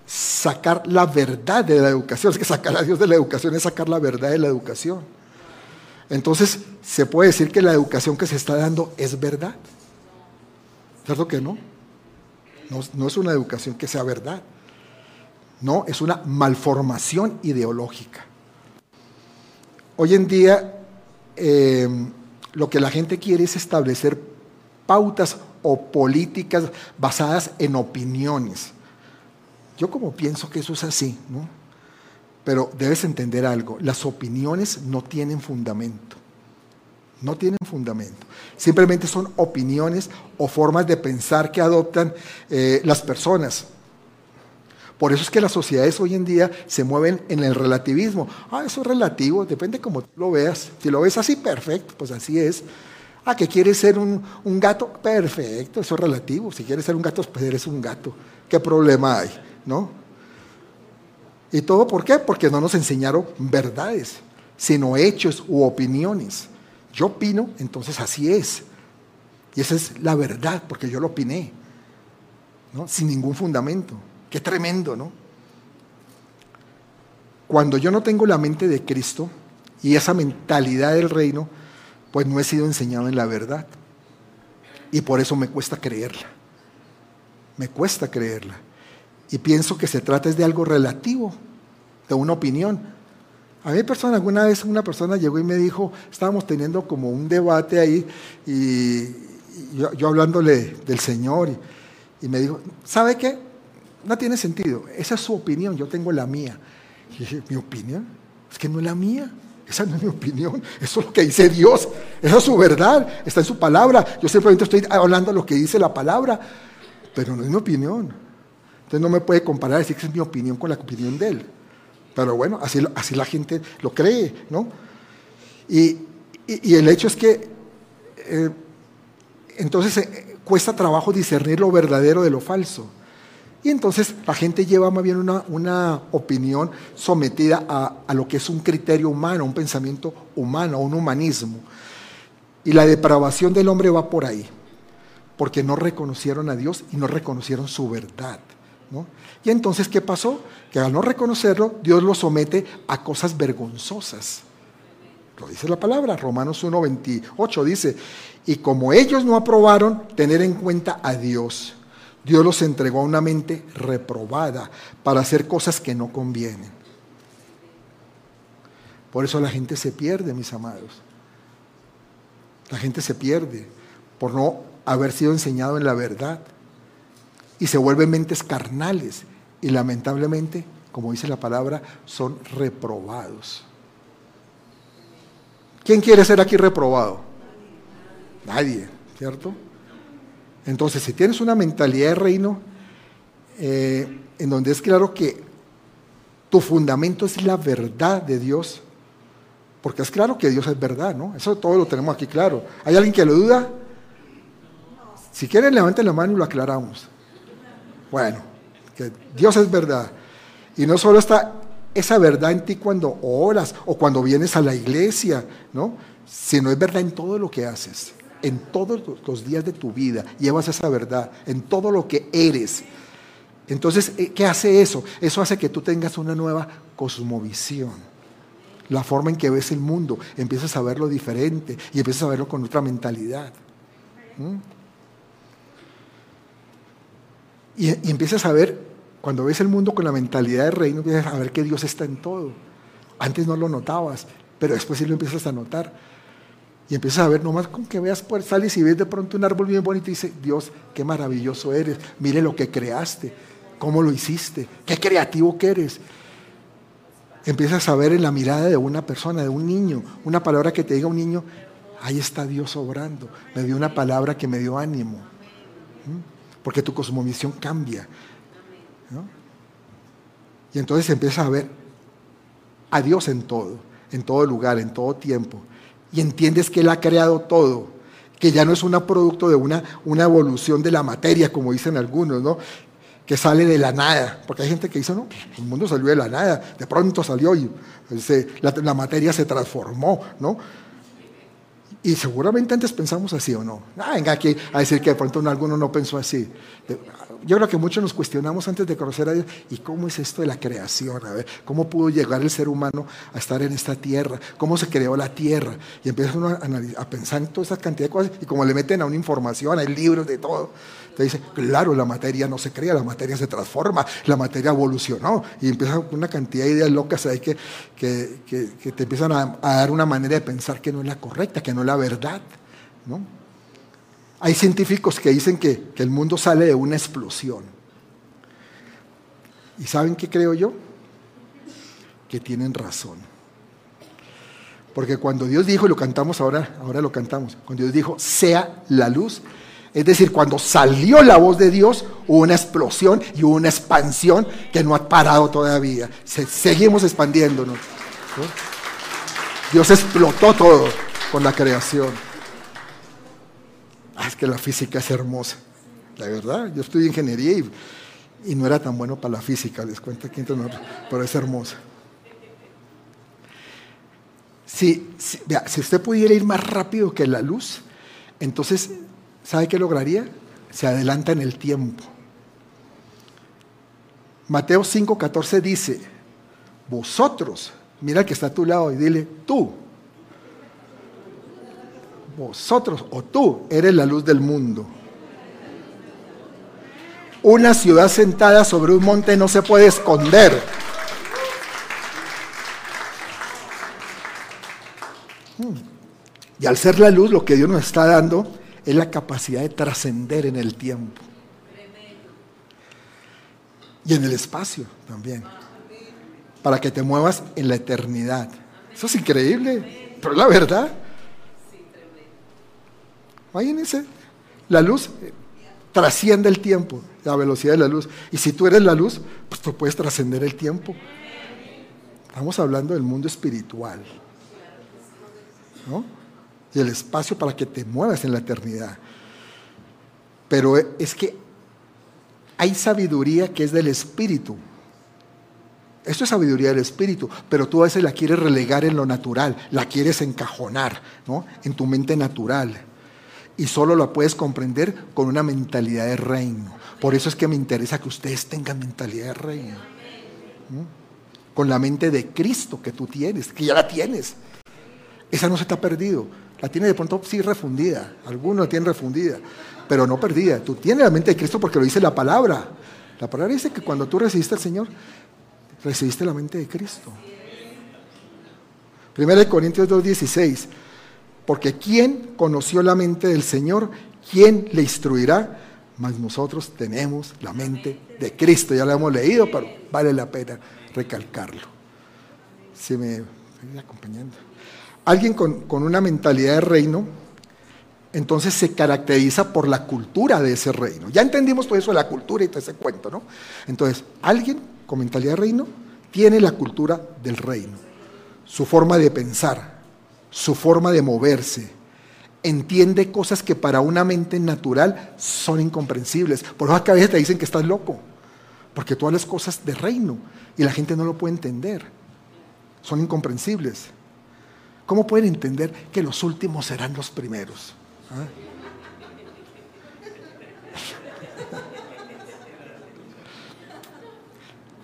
sacar la verdad de la educación. Es que sacar a Dios de la educación es sacar la verdad de la educación. Entonces, se puede decir que la educación que se está dando es verdad. ¿Cierto que no? no? es una educación que sea verdad. No, es una malformación ideológica. Hoy en día eh, lo que la gente quiere es establecer pautas o políticas basadas en opiniones. Yo como pienso que eso es así, ¿no? Pero debes entender algo, las opiniones no tienen fundamento. No tienen fundamento. Simplemente son opiniones o formas de pensar que adoptan eh, las personas. Por eso es que las sociedades hoy en día se mueven en el relativismo. Ah, eso es relativo, depende cómo lo veas. Si lo ves así, perfecto, pues así es. Ah, que quieres ser un, un, gato, perfecto, eso es relativo. Si quieres ser un gato, pues eres un gato. ¿Qué problema hay? ¿No? ¿Y todo por qué? Porque no nos enseñaron verdades, sino hechos u opiniones. Yo opino, entonces así es. Y esa es la verdad, porque yo lo opiné, ¿no? Sin ningún fundamento. Qué tremendo, ¿no? Cuando yo no tengo la mente de Cristo y esa mentalidad del reino, pues no he sido enseñado en la verdad. Y por eso me cuesta creerla. Me cuesta creerla. Y pienso que se trata de algo relativo, de una opinión. A mí persona, alguna vez una persona llegó y me dijo, estábamos teniendo como un debate ahí y, yo, hablándole del Señor y me dijo, ¿sabe qué? no tiene sentido. Esa es su opinión, yo tengo la mía. Y dije, ¿mi opinión? Es que no es la mía. Esa no es mi opinión. Eso es lo que dice Dios. Esa es su verdad. Está en su palabra. Yo simplemente estoy hablando lo que dice la palabra. Pero no es mi opinión. Entonces no me puede comparar decir que es mi opinión con la opinión de él. Pero bueno, así, así la gente lo cree, ¿no? Y, el hecho es que eh, entonces eh, cuesta trabajo discernir lo verdadero de lo falso. Y entonces la gente lleva más bien una, opinión sometida a, lo que es un criterio humano, un pensamiento humano, un humanismo. Y la depravación del hombre va por ahí, porque no reconocieron a Dios y no reconocieron su verdad. Y entonces, ¿qué pasó? Que al no reconocerlo, Dios lo somete a cosas vergonzosas. Lo dice la palabra, Romanos 1.28 dice, y como ellos no aprobaron tener en cuenta a Dios, Dios los entregó a una mente reprobada para hacer cosas que no convienen. Por eso la gente se pierde, mis amados. La gente se pierde por no haber sido enseñado en la verdad. Y se vuelven mentes carnales. Y lamentablemente, como dice la palabra, son reprobados. ¿Quién quiere ser aquí reprobado? Nadie, ¿cierto? Entonces, si tienes una mentalidad de reino eh, en donde es claro que tu fundamento es la verdad de Dios, porque es claro que Dios es verdad, ¿no? Eso todo lo tenemos aquí claro. ¿Hay alguien que lo duda? Si quieren, levanten la mano y lo aclaramos. Bueno, que Dios es verdad. Y no solo está esa verdad en ti cuando oras o cuando vienes a la iglesia, ¿no? Sino es verdad en todo lo que haces en todos los días de tu vida, llevas esa verdad, en todo lo que eres. Entonces, eh, ¿qué hace eso? Eso hace que tú tengas una nueva cosmovisión. La forma en que ves el mundo, empiezas a verlo diferente y empiezas a verlo con otra mentalidad. Y, empiezas a ver, cuando ves el mundo con la mentalidad de reino, empiezas a ver que Dios está en todo. Antes no lo notabas, pero después sí lo empiezas a notar. Y empiezas a ver, nomás con que veas, por sales y ves de pronto un árbol bien bonito y dices, Dios, qué maravilloso eres, mire lo que creaste, cómo lo hiciste, qué creativo que eres. Empiezas a ver en la mirada de una persona, de un niño, una palabra que te diga un niño, ahí está Dios obrando, me dio una palabra que me dio ánimo, porque tu cosmovisión cambia. Y entonces empiezas a ver a Dios en todo, en todo lugar, en todo tiempo y entiendes que Él ha creado todo, que ya no es un producto de una, una evolución de la materia, como dicen algunos, ¿no? que sale de la nada, porque hay gente que dice, no, el mundo salió de la nada, de pronto salió y la, materia se transformó, ¿no? Y seguramente antes pensamos así o no. Ah, venga aquí a decir que de pronto alguno no pensó así. Yo creo que muchos nos cuestionamos antes de conocer a Dios, ¿y cómo es esto de la creación? A ver, ¿cómo pudo llegar el ser humano a estar en esta tierra? ¿Cómo se creó la tierra? Y empieza uno a, pensar en toda esa cantidad de cosas, y como le meten a una información, hay libros de todo, te dice, claro, la materia no se crea, la materia se transforma, la materia evolucionó, y empieza una cantidad de ideas locas ahí que, que, que, te empiezan a, a, dar una manera de pensar que no es la correcta, que no es la verdad, ¿no? Hay científicos que dicen que, el mundo sale de una explosión. ¿Y saben qué creo yo? Que tienen razón. Porque cuando Dios dijo, y lo cantamos ahora, ahora lo cantamos, cuando Dios dijo, sea la luz, es decir, cuando salió la voz de Dios, hubo una explosión y hubo una expansión que no ha parado todavía. seguimos expandiéndonos. Dios explotó todo con la creación. Ah, es que la física es hermosa. La verdad, yo estudié ingeniería y, no era tan bueno para la física, les cuento aquí, pero es hermosa. Si, si usted pudiera ir más rápido que la luz, entonces, ¿sabe qué lograría? Se adelanta en el tiempo. Mateo 5:14 dice, vosotros, mira que está a tu lado y dile, tú, vosotros o tú eres la luz del mundo. Una ciudad sentada sobre un monte no se puede esconder. Hmm. Y al ser la luz, lo que Dios nos está dando es la capacidad de trascender en el tiempo. Y en el espacio también. Para que te muevas en la eternidad. Eso es increíble, pero la verdad. Imagínense, la luz trasciende el tiempo, la velocidad de la luz. Y si tú eres la luz, pues tú puedes trascender el tiempo. Estamos hablando del mundo espiritual. ¿no? Y el espacio para que te muevas en la eternidad. Pero es que hay sabiduría que es del espíritu. Esto es sabiduría del espíritu, pero tú a veces la quieres relegar en lo natural, la quieres encajonar, ¿no? En tu mente natural y solo la puedes comprender con una mentalidad de reino. Por eso es que me interesa que ustedes tengan mentalidad de reino. Con la mente de Cristo que tú tienes, que ya la tienes. Esa no se te ha perdido. La tiene de pronto sí refundida. Algunos la tienen refundida, pero no perdida. Tú tienes la mente de Cristo porque lo dice la palabra. La palabra dice que cuando tú recibiste al Señor, recibiste la mente de Cristo. Primera de Corintios 2.16 porque ¿quién conoció la mente del Señor? ¿Quién le instruirá? Mas nosotros tenemos la mente de Cristo. Ya lo hemos leído, pero vale la pena recalcarlo. Si me acompañando. Alguien con, con una mentalidad de reino, entonces se caracteriza por la cultura de ese reino. Ya entendimos por eso de la cultura y todo ese cuento, ¿no? Entonces, alguien con mentalidad de reino tiene la cultura del reino, su forma de pensar, su forma de moverse. Entiende cosas que para una mente natural son incomprensibles. Por eso a veces te dicen que estás loco, porque todas las cosas de reino y la gente no lo puede entender. Son incomprensibles. ¿Cómo pueden entender que los últimos serán los primeros? ¿Ah?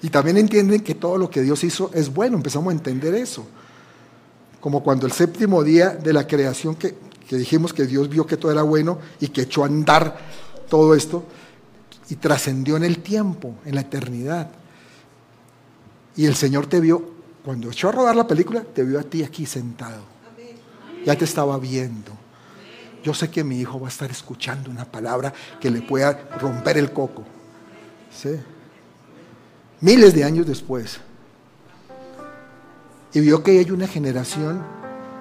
Y también entienden que todo lo que Dios hizo es bueno, empezamos a entender eso como cuando el séptimo día de la creación que, dijimos que Dios vio que todo era bueno y que echó a andar todo esto y trascendió en el tiempo, en la eternidad. Y el Señor te vio, cuando echó a rodar la película, te vio a ti aquí sentado. Ya te estaba viendo. Yo sé que mi hijo va a estar escuchando una palabra que le pueda romper el coco. ¿Sí? Miles de años después y vio que hay una generación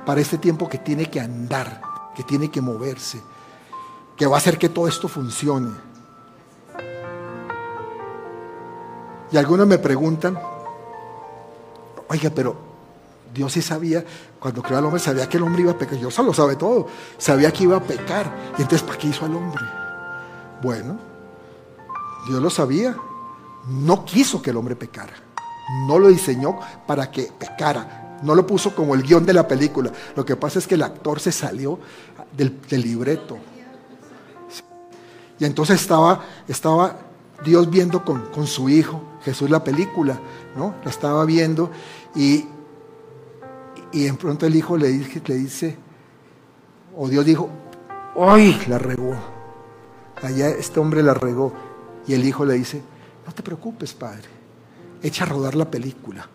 para este tiempo que tiene que andar, que tiene que moverse, que va a hacer que todo esto funcione. Y algunos me preguntan, oiga, pero Dios sí sabía, cuando creó al hombre, sabía que el hombre iba a pecar. Dios solo sabe todo, sabía que iba a pecar. Y entonces, ¿para qué hizo al hombre? Bueno, Dios lo sabía, no quiso que el hombre pecara. No lo diseñó para que pecara. No lo puso como el guion de la película. Lo que pasa es que el actor se salió del, libreto. Y entonces estaba, estaba Dios viendo con, su hijo, Jesús la película, ¿no? La estaba viendo y, y en pronto el hijo le dice, le dice, o Dios dijo, ¡ay! La regó. Allá este hombre la regó. Y el hijo le dice, no te preocupes, padre echa a rodar la película,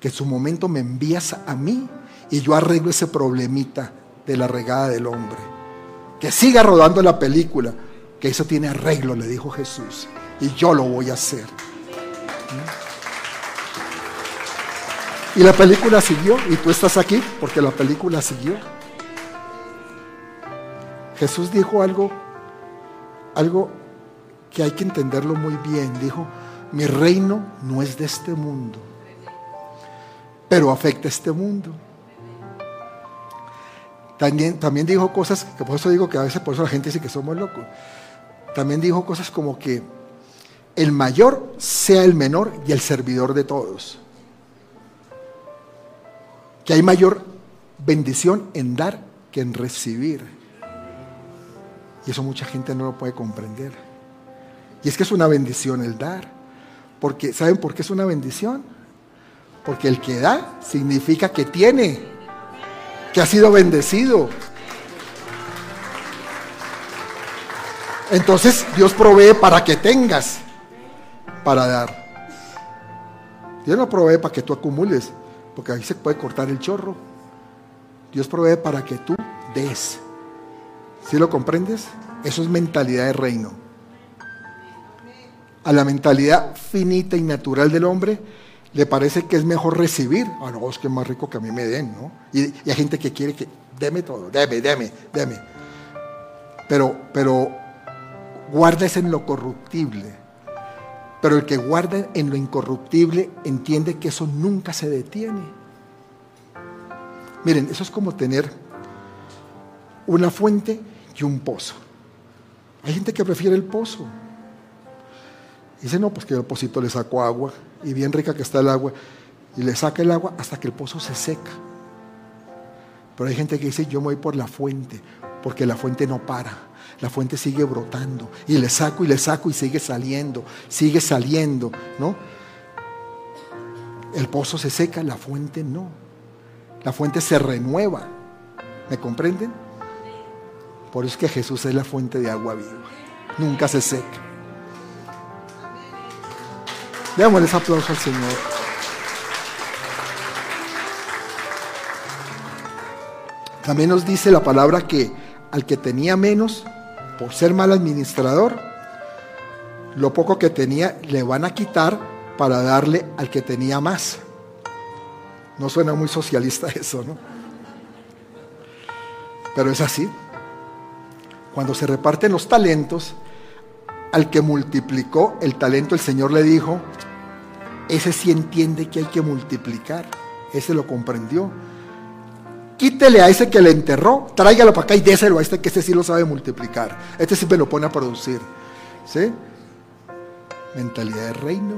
que en su momento me envías a mí y yo arreglo ese problemita de la regada del hombre. Que siga rodando la película, que eso tiene arreglo, le dijo Jesús, y yo lo voy a hacer. Y la película siguió y tú estás aquí porque la película siguió. Jesús dijo algo, algo que hay que entenderlo muy bien. Dijo, mi reino no es de este mundo, pero afecta a este mundo. También, también dijo cosas, que por eso digo que a veces por eso la gente dice que somos locos. También dijo cosas como que el mayor sea el menor y el servidor de todos. Que hay mayor bendición en dar que en recibir. Y eso mucha gente no lo puede comprender. Y es que es una bendición el dar. Porque, ¿saben por qué es una bendición? Porque el que da significa que tiene, que ha sido bendecido. Entonces Dios provee para que tengas para dar. Dios no provee para que tú acumules, porque ahí se puede cortar el chorro. Dios provee para que tú des. ¿Sí lo comprendes? Eso es mentalidad de reino. A la mentalidad finita y natural del hombre le parece que es mejor recibir. Ah, no, es que es más rico que a mí me den, ¿no? Y, hay gente que quiere que, deme todo, deme, deme, deme. Pero, pero guarda en lo corruptible pero el que guarda en lo incorruptible entiende que eso nunca se detiene. Miren, eso es como tener una fuente y un pozo. Hay gente que prefiere el pozo. Dice, no, pues que el pocito le saco agua y bien rica que está el agua. Y le saca el agua hasta que el pozo se seca. Pero hay gente que dice, yo me voy por la fuente, porque la fuente no para la fuente sigue brotando. Y le saco y le saco y sigue saliendo, sigue saliendo, ¿no? El pozo se seca, la fuente no. La fuente se renueva. ¿Me comprenden? Por eso es que Jesús es la fuente de agua viva. Nunca se seca. Démosles aplauso al Señor. También nos dice la palabra que al que tenía menos, por ser mal administrador, lo poco que tenía le van a quitar para darle al que tenía más. No suena muy socialista eso, ¿no? Pero es así. Cuando se reparten los talentos, al que multiplicó el talento, el Señor le dijo, ese sí entiende que hay que multiplicar, ese lo comprendió quítele a ese que le enterró, tráigalo para acá y déselo a este que este sí lo sabe multiplicar. Este sí me lo pone a producir. ¿Sí? Mentalidad de reino.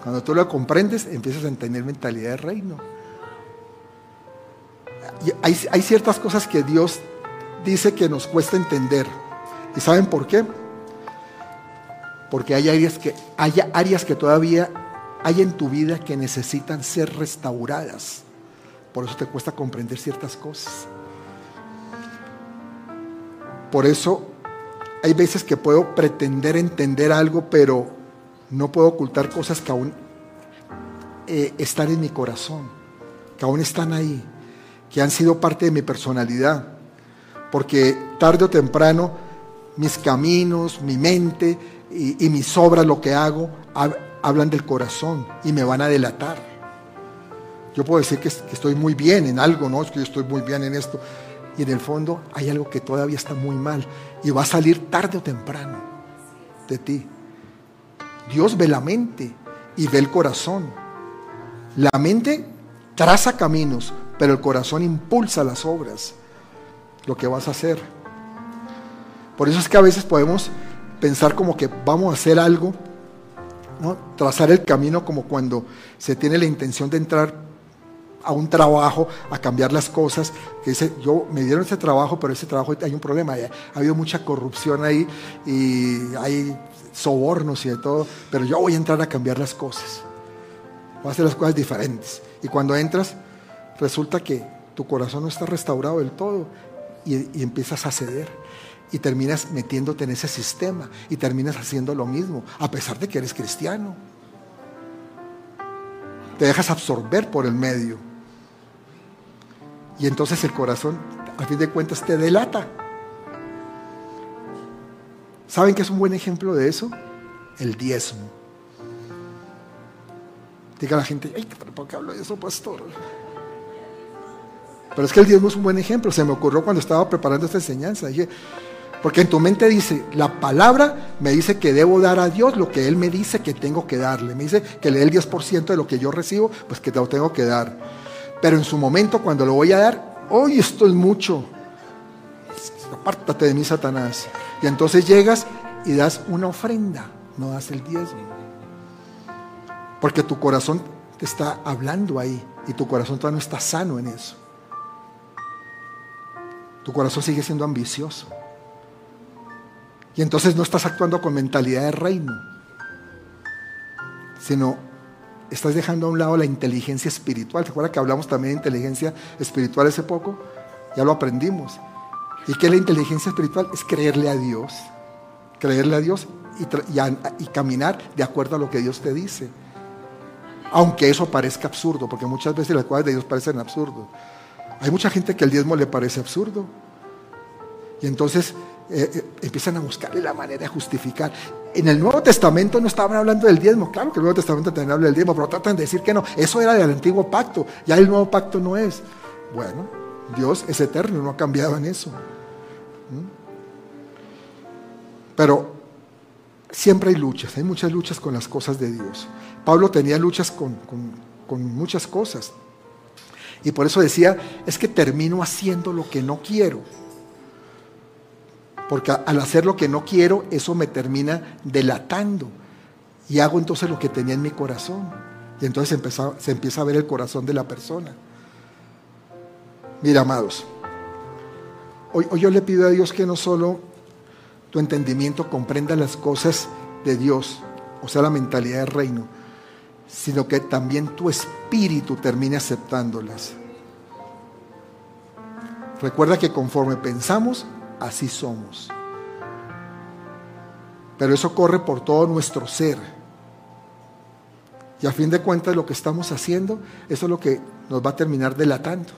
Cuando tú lo comprendes, empiezas a tener mentalidad de reino. hay, hay ciertas cosas que Dios dice que nos cuesta entender. ¿Y saben por qué? Porque hay áreas que, hay áreas que todavía hay en tu vida que necesitan ser restauradas. Por eso te cuesta comprender ciertas cosas. Por eso hay veces que puedo pretender entender algo, pero no puedo ocultar cosas que aún eh, están en mi corazón, que aún están ahí, que han sido parte de mi personalidad. Porque tarde o temprano mis caminos, mi mente y mis obras, lo que hago, hablan del corazón y me van a delatar. Yo puedo decir que, estoy muy bien en algo, ¿no? Es que yo estoy muy bien en esto. Y en el fondo hay algo que todavía está muy mal y va a salir tarde o temprano de ti. Dios ve la mente y ve el corazón. La mente traza caminos, pero el corazón impulsa las obras, lo que vas a hacer. Por eso es que a veces podemos pensar como que vamos a hacer algo, ¿no? trazar el camino como cuando se tiene la intención de entrar a un trabajo, a cambiar las cosas, que dice, yo me dieron ese trabajo, pero ese trabajo hay un problema, ha habido mucha corrupción ahí y hay sobornos y de todo, pero yo voy a entrar a cambiar las cosas, voy a hacer las cosas diferentes. Y cuando entras, resulta que tu corazón no está restaurado del todo y empiezas a ceder y terminas metiéndote en ese sistema y terminas haciendo lo mismo, a pesar de que eres cristiano. Te dejas absorber por el medio. Y entonces el corazón, a fin de cuentas, te delata. ¿Saben qué es un buen ejemplo de eso? El diezmo. Diga la gente, ¿por qué hablo de eso, pastor? Pero es que el diezmo es un buen ejemplo. Se me ocurrió cuando estaba preparando esta enseñanza. Dije, porque en tu mente dice, la palabra me dice que debo dar a Dios lo que Él me dice que tengo que darle. Me dice que le dé el 10% de lo que yo recibo, pues que lo tengo que dar. Pero en su momento, cuando lo voy a dar, hoy esto es mucho. Apártate de mí, Satanás. Y entonces llegas y das una ofrenda, no das el diezmo. Porque tu corazón te está hablando ahí y tu corazón todavía no está sano en eso. Tu corazón sigue siendo ambicioso. Y entonces no estás actuando con mentalidad de reino, sino estás dejando a un lado la inteligencia espiritual. ¿Te acuerdas que hablamos también de inteligencia espiritual hace poco? Ya lo aprendimos. ¿Y qué es la inteligencia espiritual? Es creerle a Dios. Creerle a Dios y, caminar de acuerdo a lo que Dios te dice. Aunque eso parezca absurdo, porque muchas veces las cosas de Dios parecen absurdos. Hay mucha gente que el diezmo le parece absurdo. Y entonces eh, eh, empiezan a buscarle la manera de justificar. En el Nuevo Testamento no estaban hablando del diezmo, claro que el Nuevo Testamento también habla del diezmo, pero tratan de decir que no, eso era del antiguo pacto, ya el nuevo pacto no es. Bueno, Dios es eterno, no ha cambiado en eso. ¿Mm? Pero siempre hay luchas, hay muchas luchas con las cosas de Dios. Pablo tenía luchas con, con muchas cosas. Y por eso decía, es que termino haciendo lo que no quiero. Porque al hacer lo que no quiero, eso me termina delatando. Y hago entonces lo que tenía en mi corazón. Y entonces se empieza, a ver el corazón de la persona. Mira, amados, hoy, yo le pido a Dios que no solo tu entendimiento comprenda las cosas de Dios, o sea, la mentalidad del reino, sino que también tu espíritu termine aceptándolas. Recuerda que conforme pensamos, así somos. Pero eso corre por todo nuestro ser. Y a fin de cuentas lo que estamos haciendo, eso es lo que nos va a terminar delatando.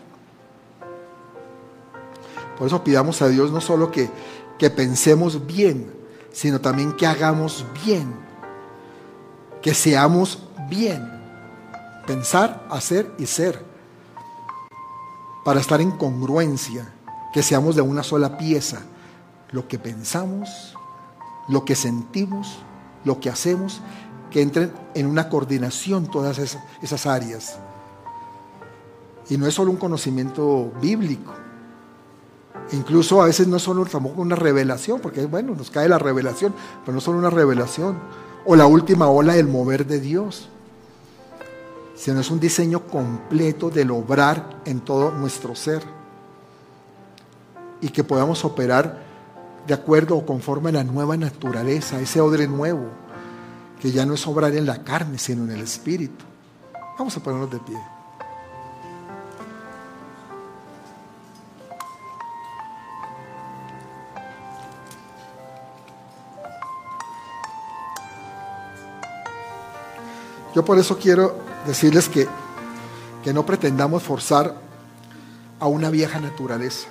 Por eso pidamos a Dios no solo que, que pensemos bien, sino también que hagamos bien, que seamos bien. Pensar, hacer y ser. Para estar en congruencia que seamos de una sola pieza. Lo que pensamos, lo que sentimos, lo que hacemos, que entren en una coordinación todas esas, áreas. Y no es solo un conocimiento bíblico. Incluso a veces no es solo tampoco una revelación, porque bueno, nos cae la revelación, pero no es solo una revelación. O la última ola del mover de Dios. Sino es un diseño completo del obrar en todo nuestro ser y que podamos operar de acuerdo o conforme a la nueva naturaleza, ese odre nuevo, que ya no es obrar en la carne, sino en el espíritu. Vamos a ponernos de pie. Yo por eso quiero decirles que, que no pretendamos forzar a una vieja naturaleza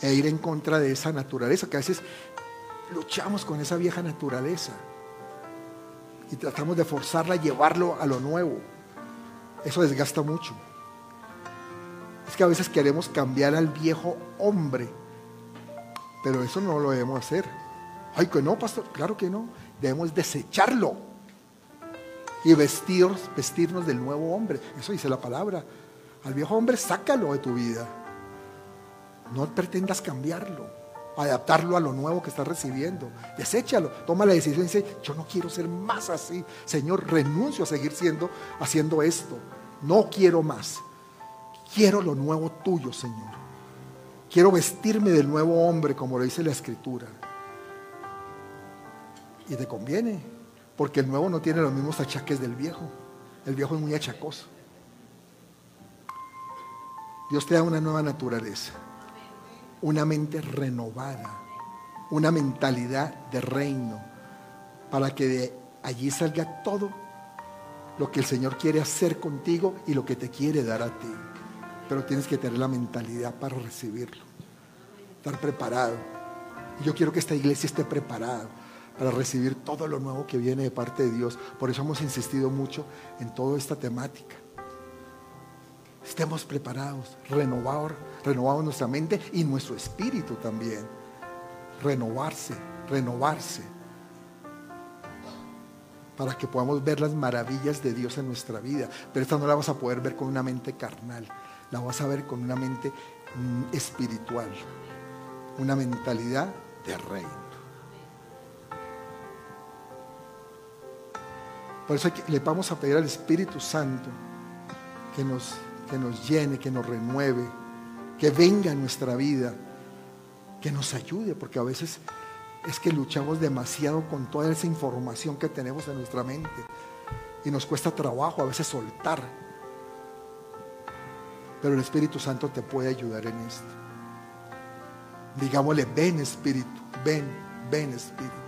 e ir en contra de esa naturaleza, que a veces luchamos con esa vieja naturaleza y tratamos de forzarla a llevarlo a lo nuevo. Eso desgasta mucho. Es que a veces queremos cambiar al viejo hombre, pero eso no lo debemos hacer. Ay, que no, pastor, claro que no. Debemos desecharlo y vestirnos, vestirnos del nuevo hombre. Eso dice la palabra. Al viejo hombre, sácalo de tu vida. No pretendas cambiarlo, adaptarlo a lo nuevo que estás recibiendo. Deséchalo, toma la decisión y dice, yo no quiero ser más así. Señor, renuncio a seguir siendo, haciendo esto. No quiero más. Quiero lo nuevo tuyo, Señor. Quiero vestirme del nuevo hombre, como lo dice la Escritura. Y te conviene, porque el nuevo no tiene los mismos achaques del viejo. El viejo es muy achacoso. Dios te da una nueva naturaleza una mente renovada, una mentalidad de reino, para que de allí salga todo lo que el Señor quiere hacer contigo y lo que te quiere dar a ti. Pero tienes que tener la mentalidad para recibirlo, estar preparado. Y yo quiero que esta iglesia esté preparada para recibir todo lo nuevo que viene de parte de Dios. Por eso hemos insistido mucho en toda esta temática. Estemos preparados, renovados, renovamos nuestra mente y nuestro espíritu también. Renovarse, renovarse. Para que podamos ver las maravillas de Dios en nuestra vida. Pero esta no la vas a poder ver con una mente carnal. La vas a ver con una mente mm, espiritual. Una mentalidad de reino. Por eso le vamos a pedir al Espíritu Santo que nos, que nos llene, que nos renueve, que venga en nuestra vida, que nos ayude, porque a veces es que luchamos demasiado con toda esa información que tenemos en nuestra mente y nos cuesta trabajo a veces soltar. Pero el Espíritu Santo te puede ayudar en esto. Digámosle, ven Espíritu, ven, ven Espíritu.